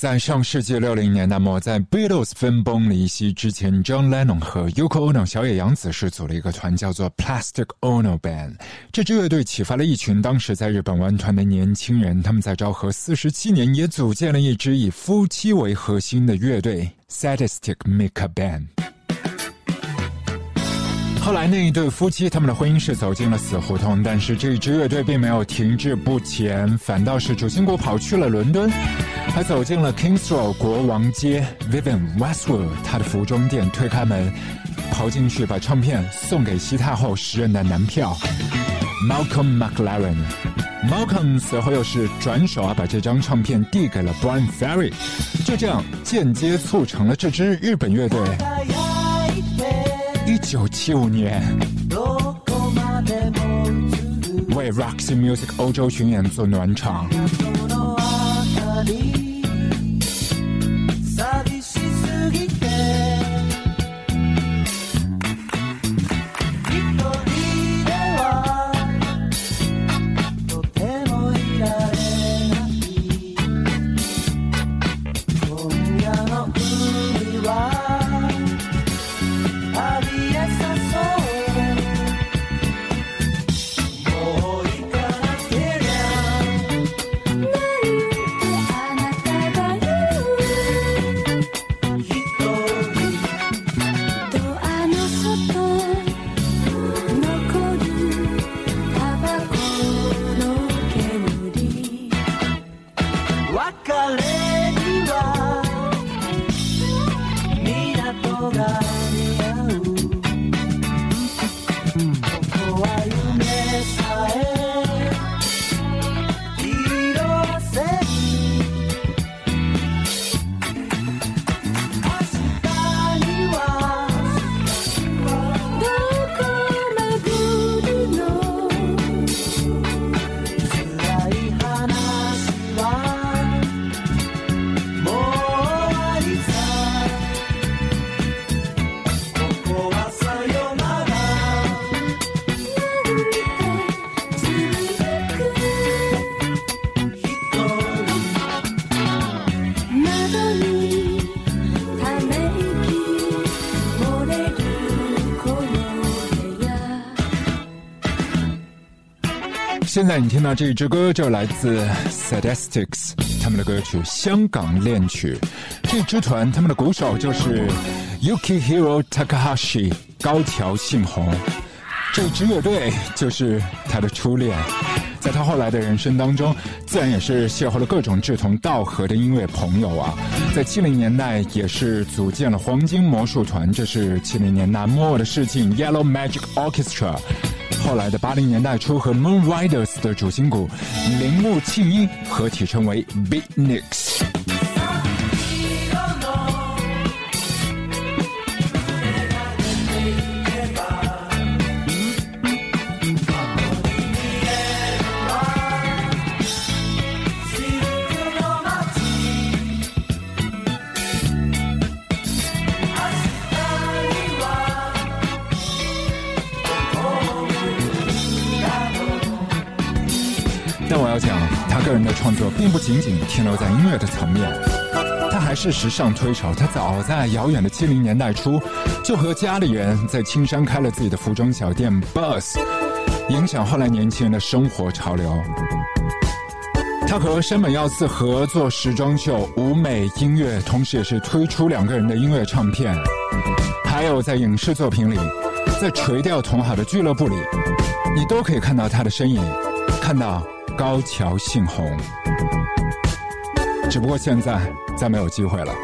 在上世纪六零年代末，在 Beatles 分崩离析之前，John Lennon 和 Yoko Ono 小野洋子是组了一个团，叫做 Plastic Ono Band。这支乐队启发了一群当时在日本玩团的年轻人，他们在昭和四十七年也组建了一支以夫妻为核心的乐队 Sadistic Mika Band。后来那一对夫妻，他们的婚姻是走进了死胡同，但是这一支乐队并没有停滞不前，反倒是主心骨跑去了伦敦，还走进了 Kings Road 国王街，Vivian Westwood 他的服装店，推开门，跑进去把唱片送给西太后时任的男票 Malcolm McLaren。Malcolm 随后又是转手啊，把这张唱片递给了 Brian Ferry，就这样间接促成了这支日本乐队。一九七五年，为 Roxy Music 欧洲巡演做暖场。现在你听到这一支歌，就来自 Sadistics 他们的歌曲《香港恋曲》。这支团他们的鼓手就是 Yukihiro Takahashi 高桥幸宏。这支乐队就是他的初恋，在他后来的人生当中，自然也是邂逅了各种志同道合的音乐朋友啊。在七零年代也是组建了黄金魔术团，这是七零年代末的事情。Yellow Magic Orchestra。后来的八零年代初，和 Moon Riders 的主心骨铃木庆一合体，称为 Beatniks。但我要讲，他个人的创作并不仅仅停留在音乐的层面，他还是时尚推手。他早在遥远的七零年代初，就和家里人在青山开了自己的服装小店 b u s s 影响后来年轻人的生活潮流。他和山本耀司合作时装秀、舞美、音乐，同时也是推出两个人的音乐唱片。还有在影视作品里，在垂钓同好的俱乐部里，你都可以看到他的身影，看到。高桥幸宏，只不过现在再没有机会了。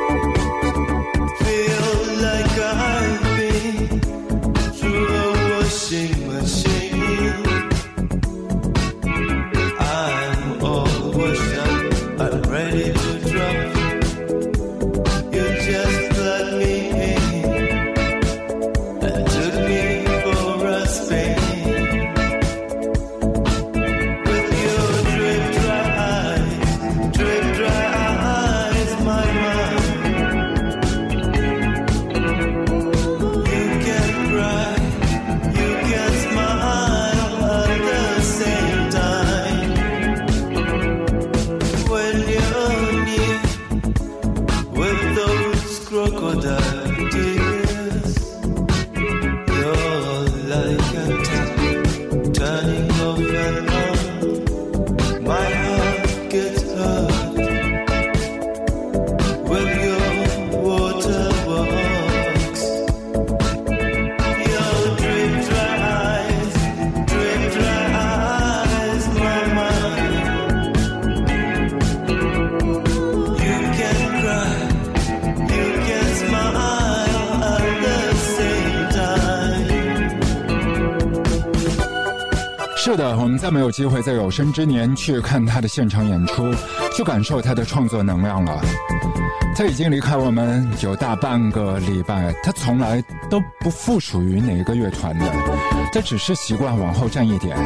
的，我们再没有机会在有生之年去看他的现场演出，去感受他的创作能量了。他已经离开我们有大半个礼拜，他从来都不附属于哪一个乐团的，他只是习惯往后站一点，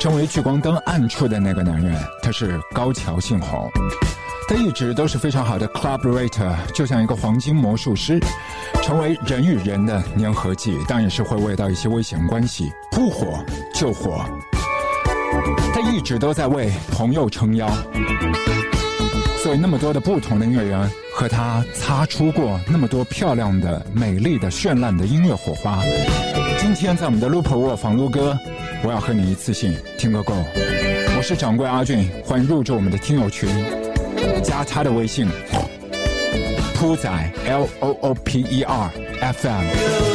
成为聚光灯暗处的那个男人。他是高桥幸宏，他一直都是非常好的 collaborator，就像一个黄金魔术师，成为人与人的粘合剂，但也是会遇到一些危险关系，扑火救火。他一直都在为朋友撑腰，所以那么多的不同的音乐人和他擦出过那么多漂亮的、美丽的、绚烂的音乐火花。今天在我们的 Loop 卧房撸歌，我要和你一次性听个够。我是掌柜阿俊，欢迎入驻我们的听友群，加他的微信：铺仔 L O O P E R F M。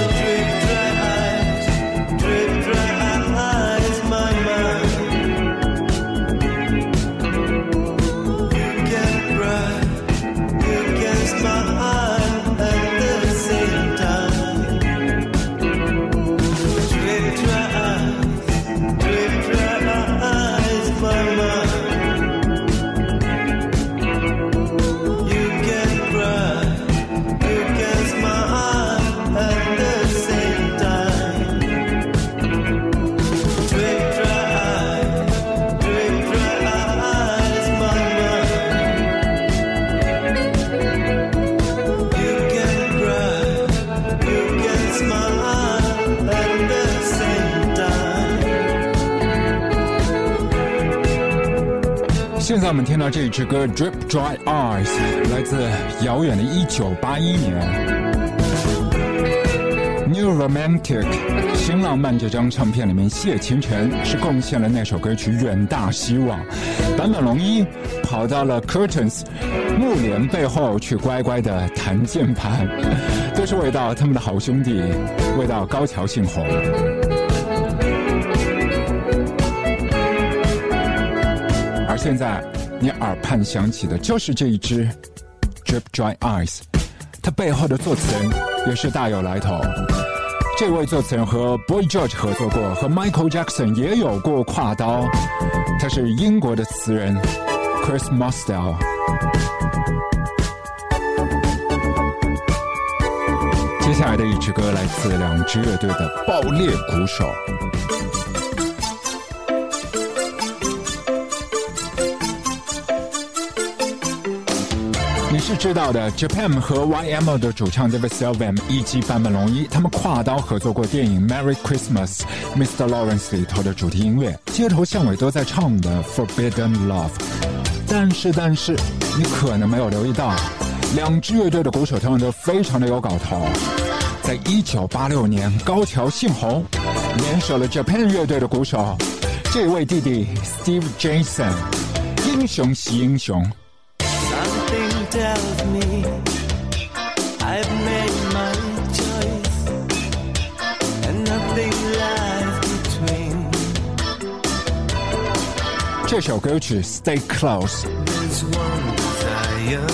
在我们听到这一支歌《Drip Dry Eyes》，来自遥远的1981年。New Romantic 新浪漫这张唱片里面，谢清晨是贡献了那首歌曲《远大希望》，坂本龙一跑到了 Curtains 幕帘背后去乖乖的弹键盘，都是为到他们的好兄弟，为到高桥幸宏。现在，你耳畔响起的就是这一支《Drip Dry Eyes》，它背后的作词人也是大有来头。这位作词人和 Boy George 合作过，和 Michael Jackson 也有过跨刀。他是英国的词人 Chris m o s t e l 接下来的一支歌来自两支乐队的爆裂鼓手。是知道的，Japan 和 YMO 的主唱 David Sylvian 以及坂本龙一，他们跨刀合作过电影《Merry Christmas, Mr. Lawrence》里头的主题音乐，街头巷尾都在唱的《Forbidden Love》。但是，但是，你可能没有留意到，两支乐队的鼓手他们都非常的有搞头。在一九八六年，高桥幸宏联手了 Japan 乐队的鼓手，这位弟弟 Steve Jason，英雄惜英雄。tells me I've made my choice and nothing lies between. Stay Close. There's one desire.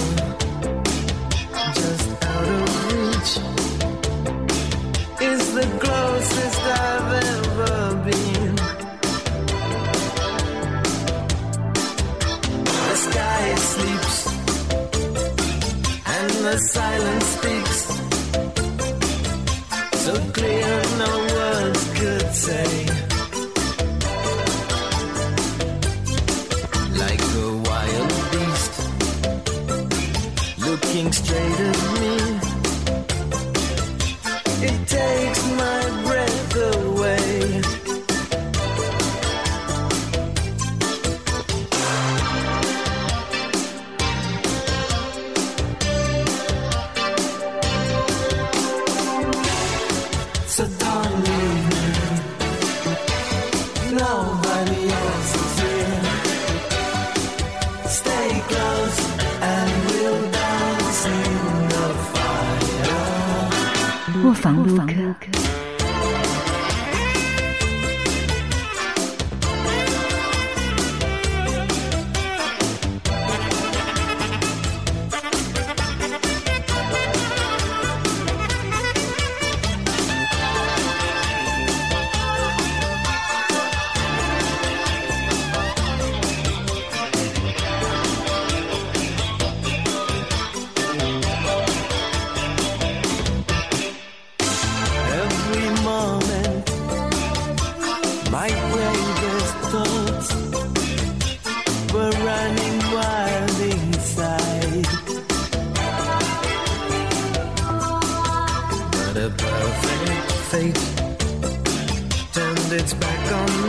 Is the closest I've ever the silence speaks so clear no words could say. Like a wild beast looking straight at fate turned its back on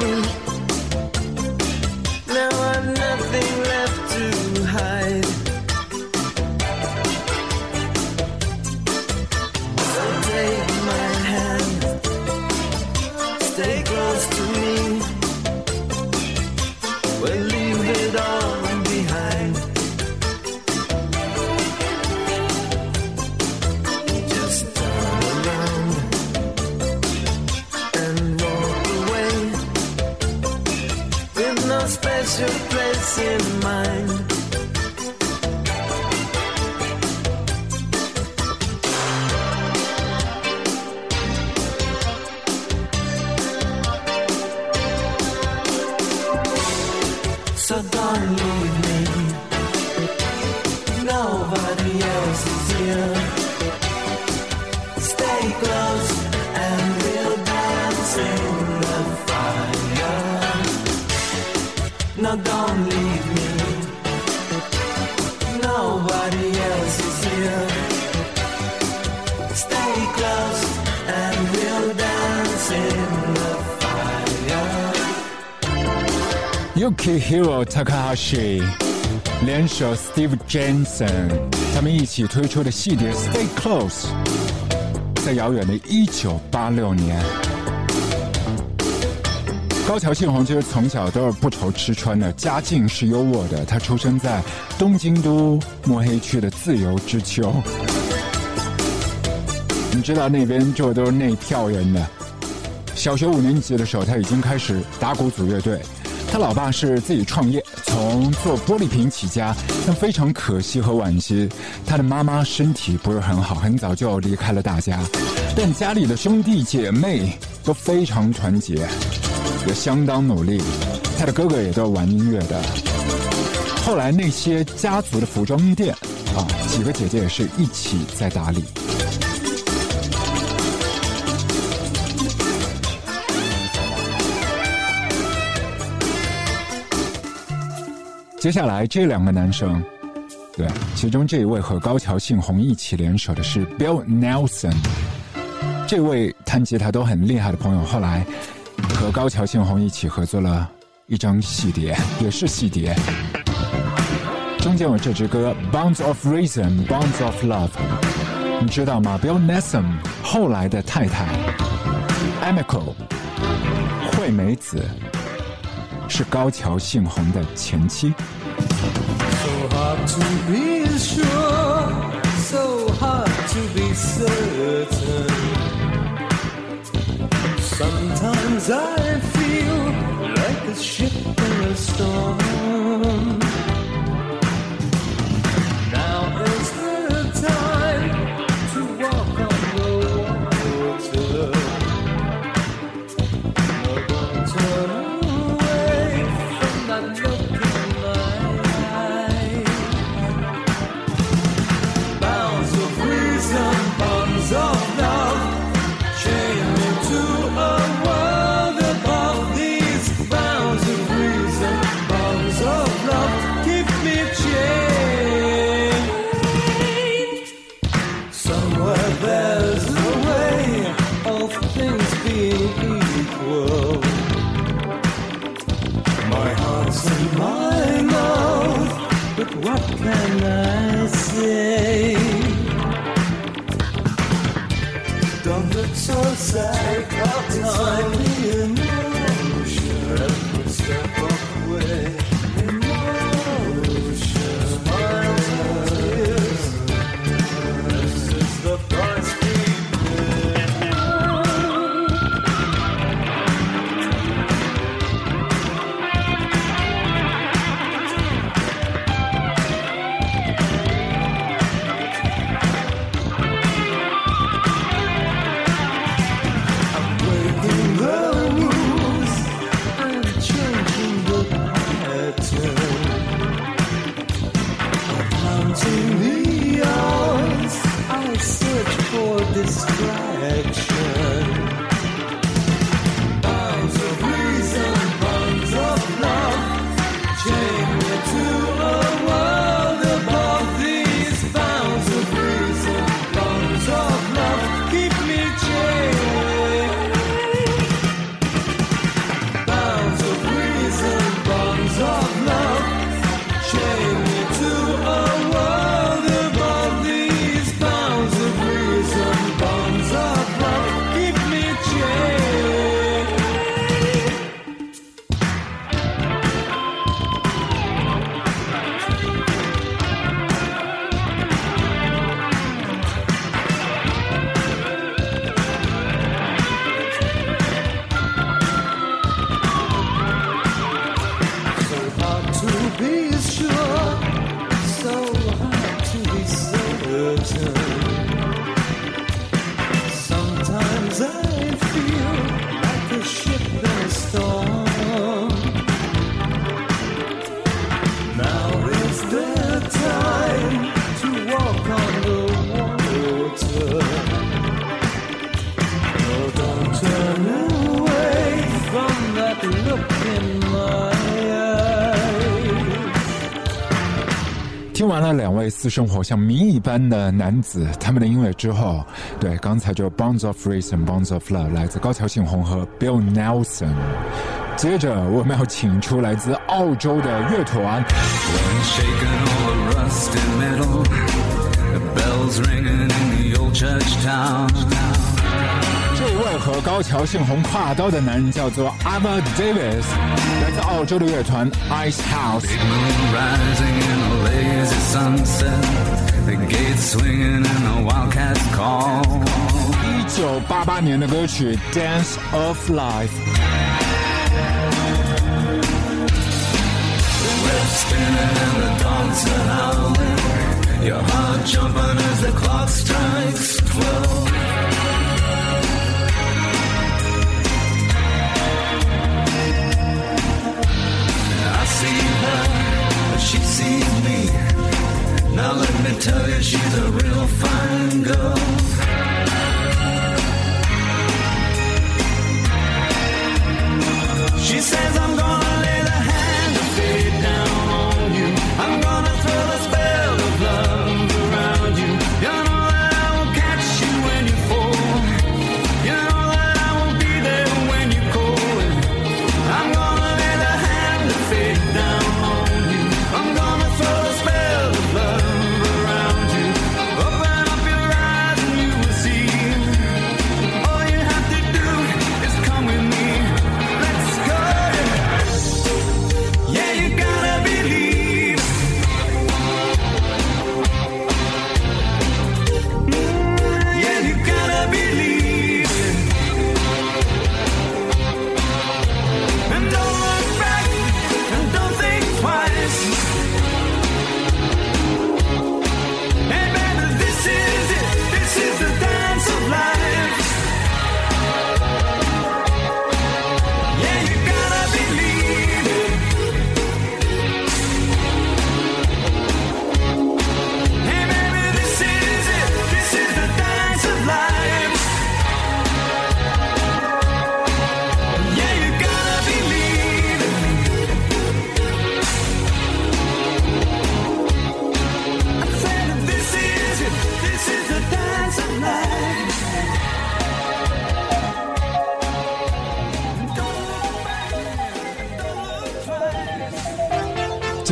Hiro Takahashi 联手 Steve Jensen，他们一起推出的系列《Stay Close》，在遥远的1986年，高桥幸宏其实从小都是不愁吃穿的，家境是优渥的。他出生在东京都墨黑区的自由之丘，你知道那边住的都是内票人的。小学五年级的时候，他已经开始打鼓组乐队。他老爸是自己创业，从做玻璃瓶起家，但非常可惜和惋惜，他的妈妈身体不是很好，很早就离开了大家。但家里的兄弟姐妹都非常团结，也相当努力。他的哥哥也都玩音乐的。后来那些家族的服装店啊，几个姐姐也是一起在打理。接下来这两个男生，对，其中这一位和高桥幸宏一起联手的是 Bill Nelson，这位弹吉他都很厉害的朋友，后来和高桥幸宏一起合作了一张细碟，也是细碟，中间有这支歌《Bounds of Reason》，《Bounds of Love》，你知道吗？Bill Nelson 后来的太太 Emiko 惠美子。是高桥幸宏的前妻。私生活像谜一般的男子，他们的音乐之后，对，刚才就 Bonds of Reason，Bonds of Love 来自高桥幸宏和 Bill Nelson。接着我们要请出来自澳洲的乐团。这位和高桥幸宏跨刀的男人叫做 a m a Davis，来自澳洲的乐团 Ice House。Big moon rising in a lazy sunset, the gates swinging and the wildcats call. 一九八八年的歌曲《Dance of Life》。 Webs spinning and the dogs are howling, your heart jumping as the clock strikes twelve. Tell you, she's a real fine girl.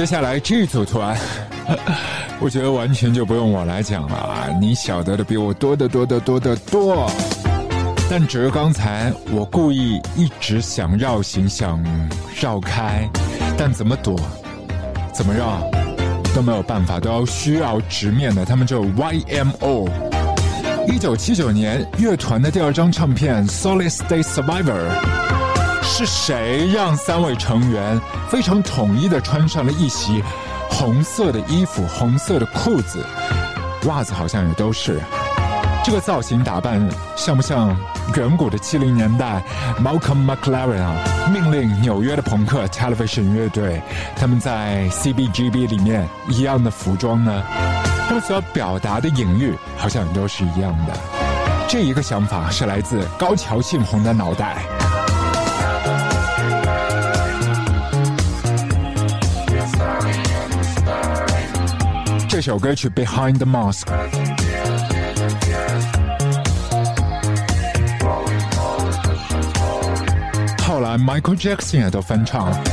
接下来这组团，我觉得完全就不用我来讲了，你晓得的比我多得多得多得多。但只是刚才我故意一直想绕行，想绕开，但怎么躲，怎么绕都没有办法，都要需要直面的。他们就 YMO。一九七九年，乐团的第二张唱片《Solid State Survivor》是谁让三位成员非常统一的穿上了一袭红色的衣服、红色的裤子，袜子好像也都是。这个造型打扮像不像远古的七零年代，Malcolm McLaren，命令纽约的朋克 Television 乐队，他们在 CBGB 里面一样的服装呢，他们所表达的隐喻好像也都是一样的。这一个想法是来自高桥幸宏的脑袋。这首歌曲《Behind the Mask》。后来 Michael Jackson 也都翻唱了。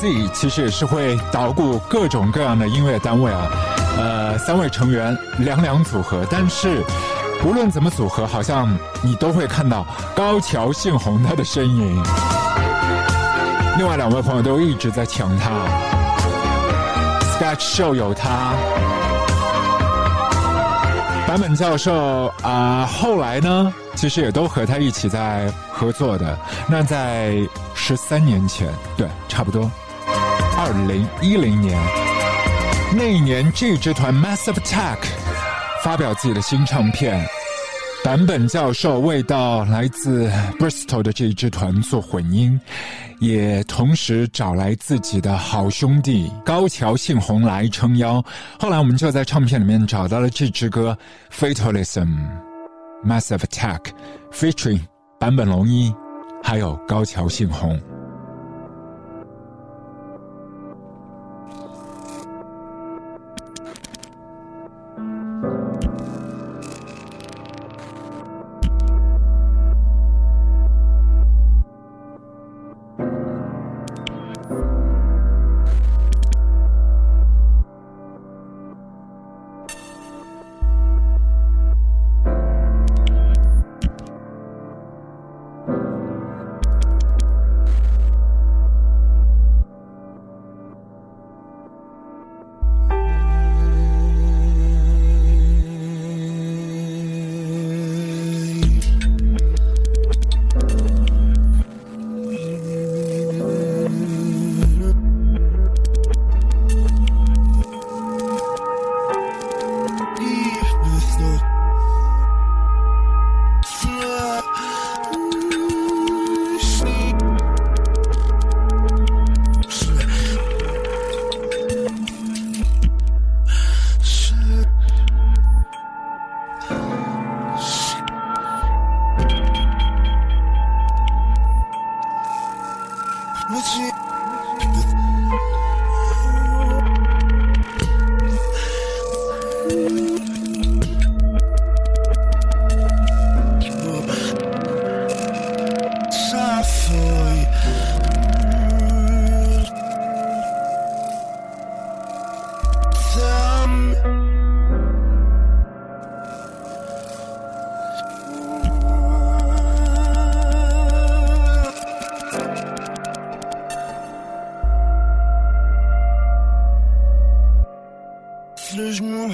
自己其实也是会捣鼓各种各样的音乐单位啊，呃，三位成员两两组合，但是无论怎么组合，好像你都会看到高桥幸宏他的身影。另外两位朋友都一直在抢他，Sketch Show 有他，坂本教授啊、后来呢，其实也都和他一起在合作的。那在十三年前，对，差不多，二零一零年，那一年这支团 Massive Attack 发表自己的新唱片。坂本教授为到来自 Bristol 的这一支团做混音，也同时找来自己的好兄弟高桥幸宏来撑腰。后来我们就在唱片里面找到了这支歌《Fatalism》，Massive Attack featuring 坂本龙一，还有高桥幸宏。le genou,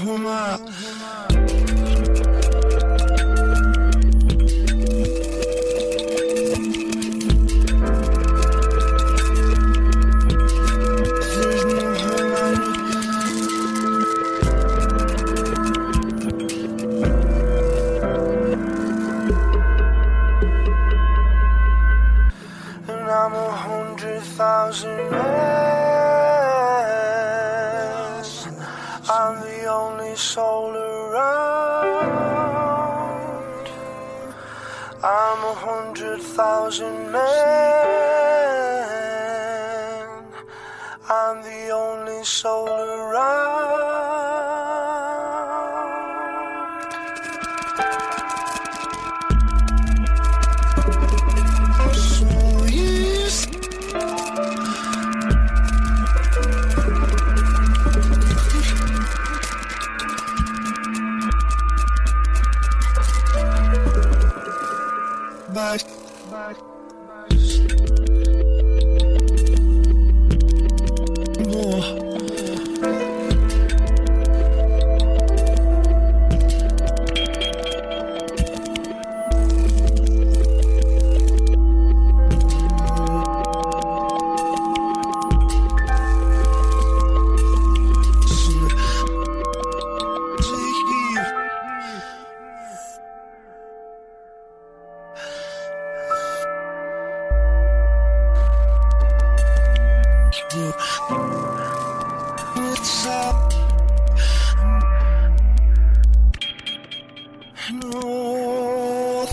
Slow,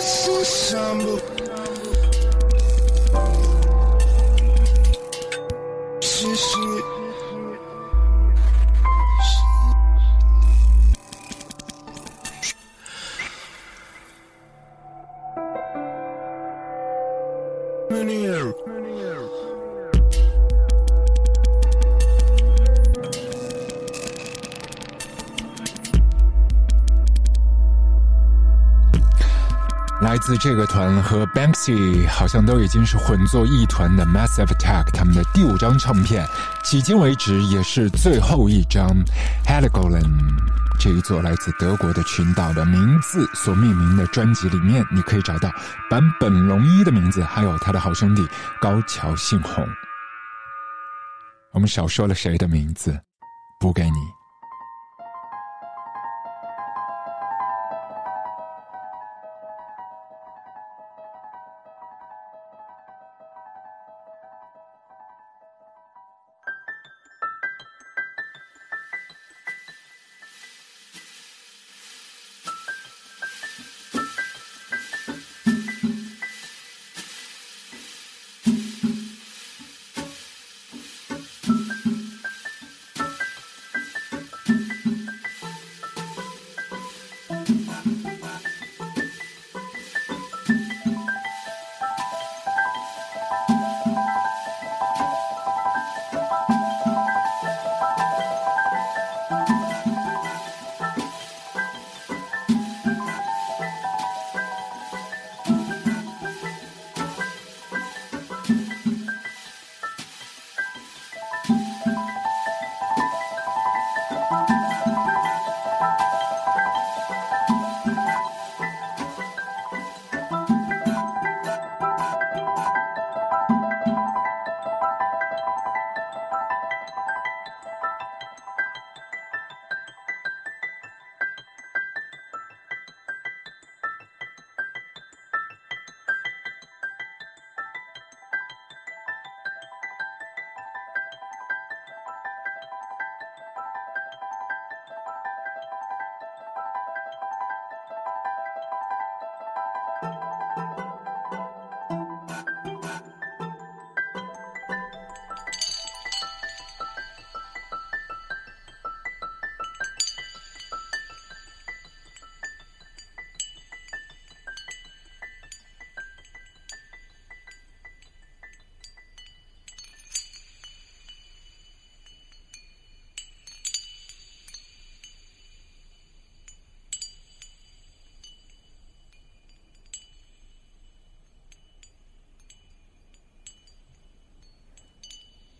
slow, slow, 这个团和 Banksy 好像都已经是混作一团的 Massive Attack，他们的第五张唱片，迄今为止也是最后一张 Heligoland。这一座来自德国的群岛的名字所命名的专辑里面，你可以找到坂本龙一的名字，还有他的好兄弟高桥幸宏。我们少说了谁的名字？补给你。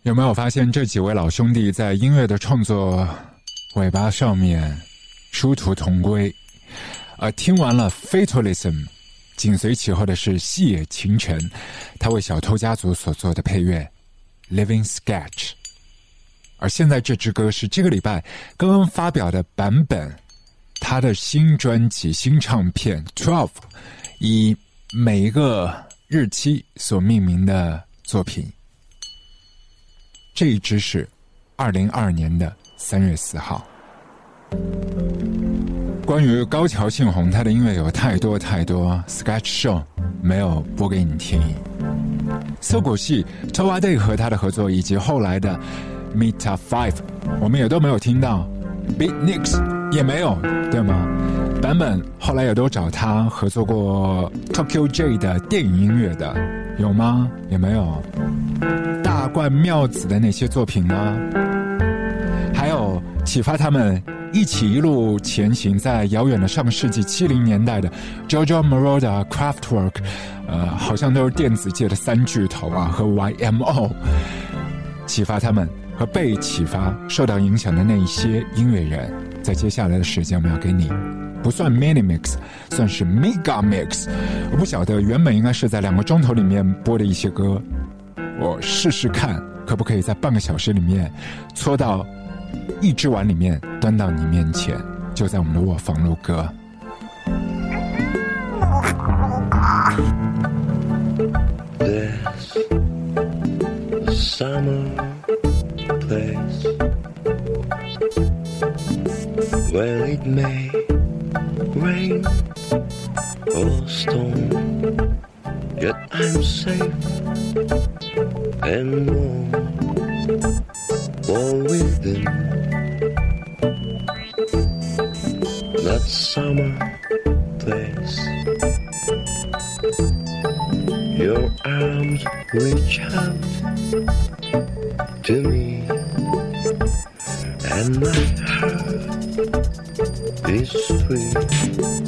有没有发现这几位老兄弟在音乐的创作尾巴上面殊途同归？而听完了《Fatalism》，紧随其后的是细野晴臣，他为《小偷家族》所做的配乐《Living Sketch》。而现在这支歌是这个礼拜刚刚发表的版本，他的新专辑、新唱片《Twelve》，以每一个日期所命名的作品。这一支是二零二二年的三月四号。关于高桥幸宏，他的音乐有太多太多，Sketch Show 没有播给你听。搜狗系 t o w a Day 和他的合作，以及后来的 Meta Five，我们也都没有听到，Beatniks 也没有，对吗？版本后来也都找他合作过 Tokyo J 的电影音乐的，有吗？也没有。大冠妙子的那些作品呢？还有启发他们一起一路前行，在遥远的上世纪七零年代的 Jojo Moroder、Kraftwerk，呃，好像都是电子界的三巨头啊，和 YMO，启发他们和被启发、受到影响的那一些音乐人，在接下来的时间，我们要给你不算 mini mix，算是 mega mix。我不晓得原本应该是在两个钟头里面播的一些歌，我试试看可不可以在半个小时里面搓到。一只碗里面端到你面前，就在我们的卧房录歌。There's summer where it may rain or storm, yet I'm safe and warm. For within that summer place. Your arms reach out to me, and my heart is free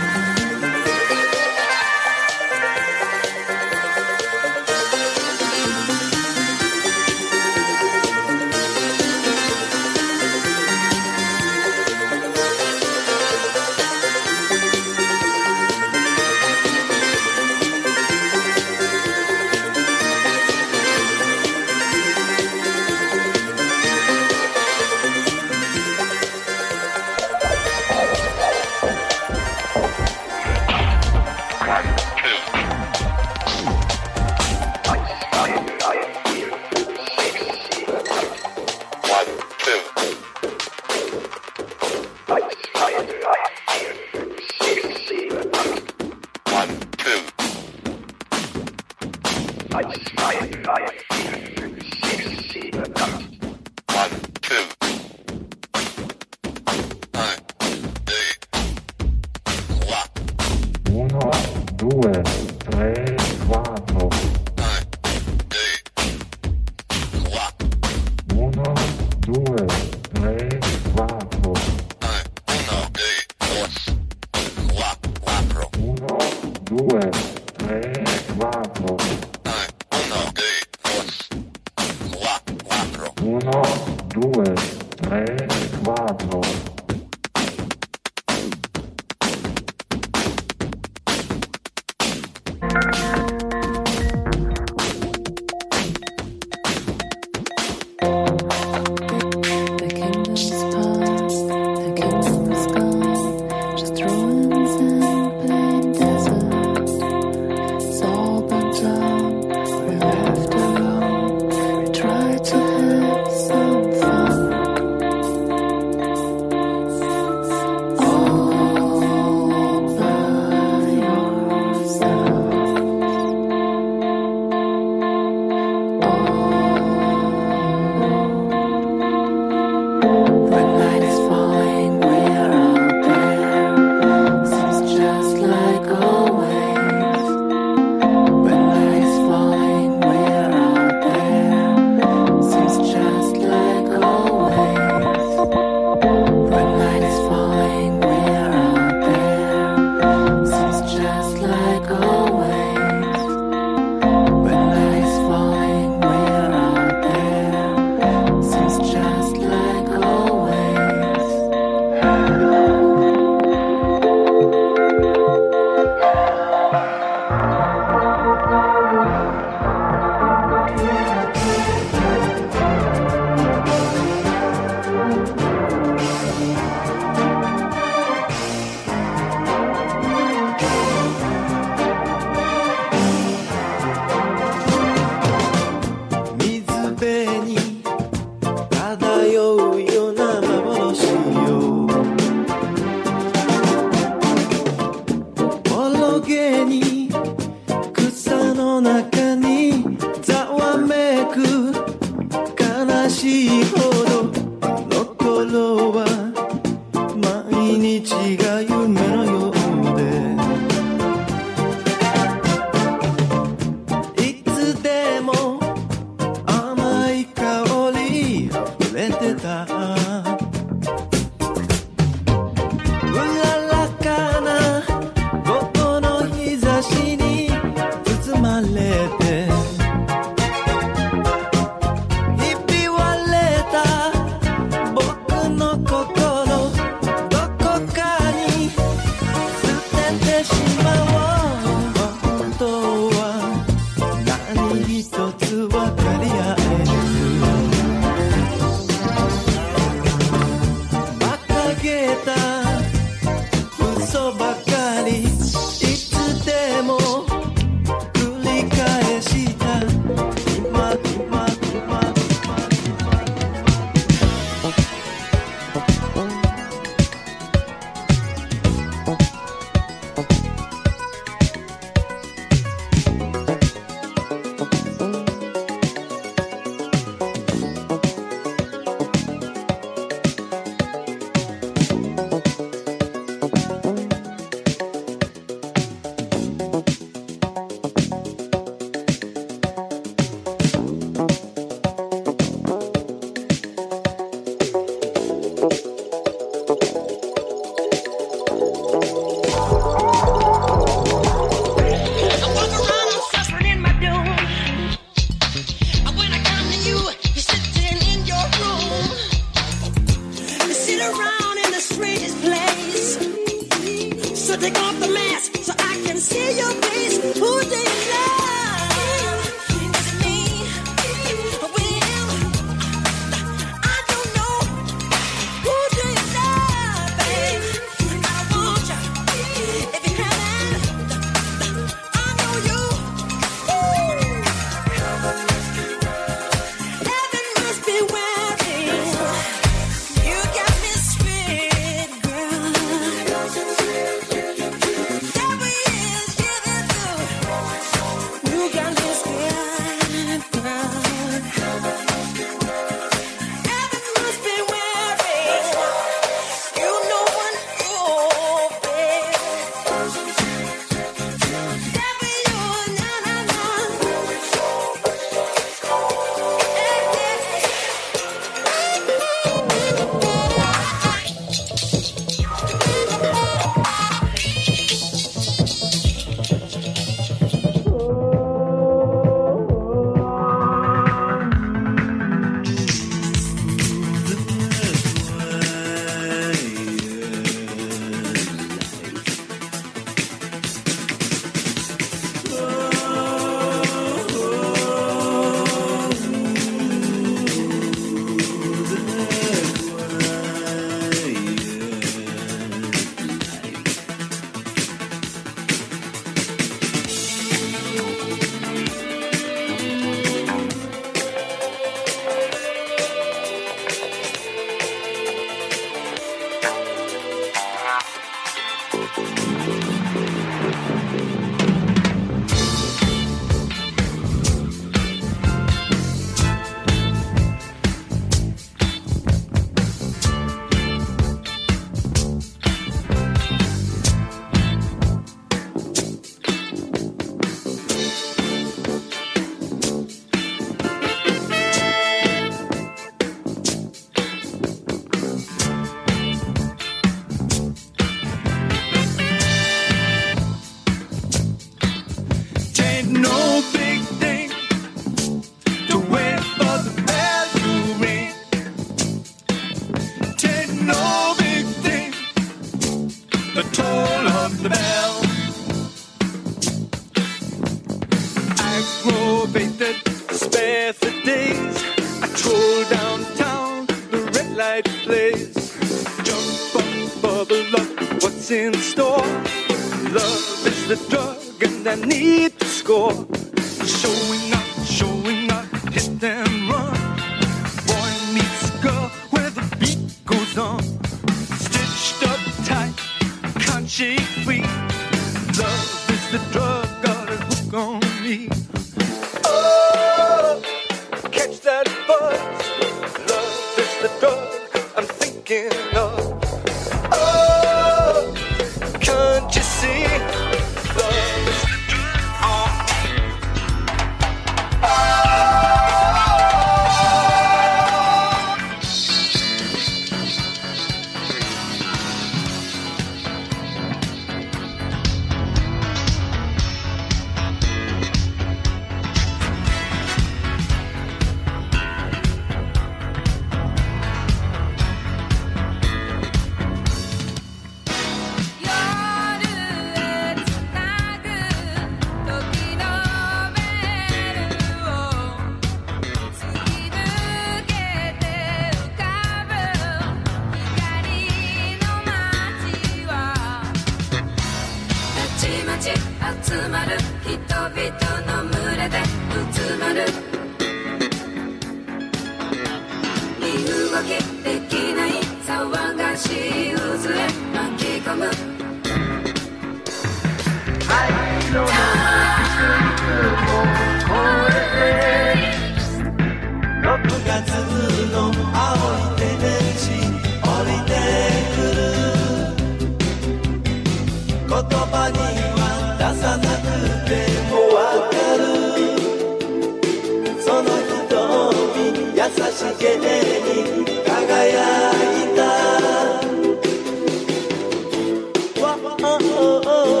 oh, oh. oh.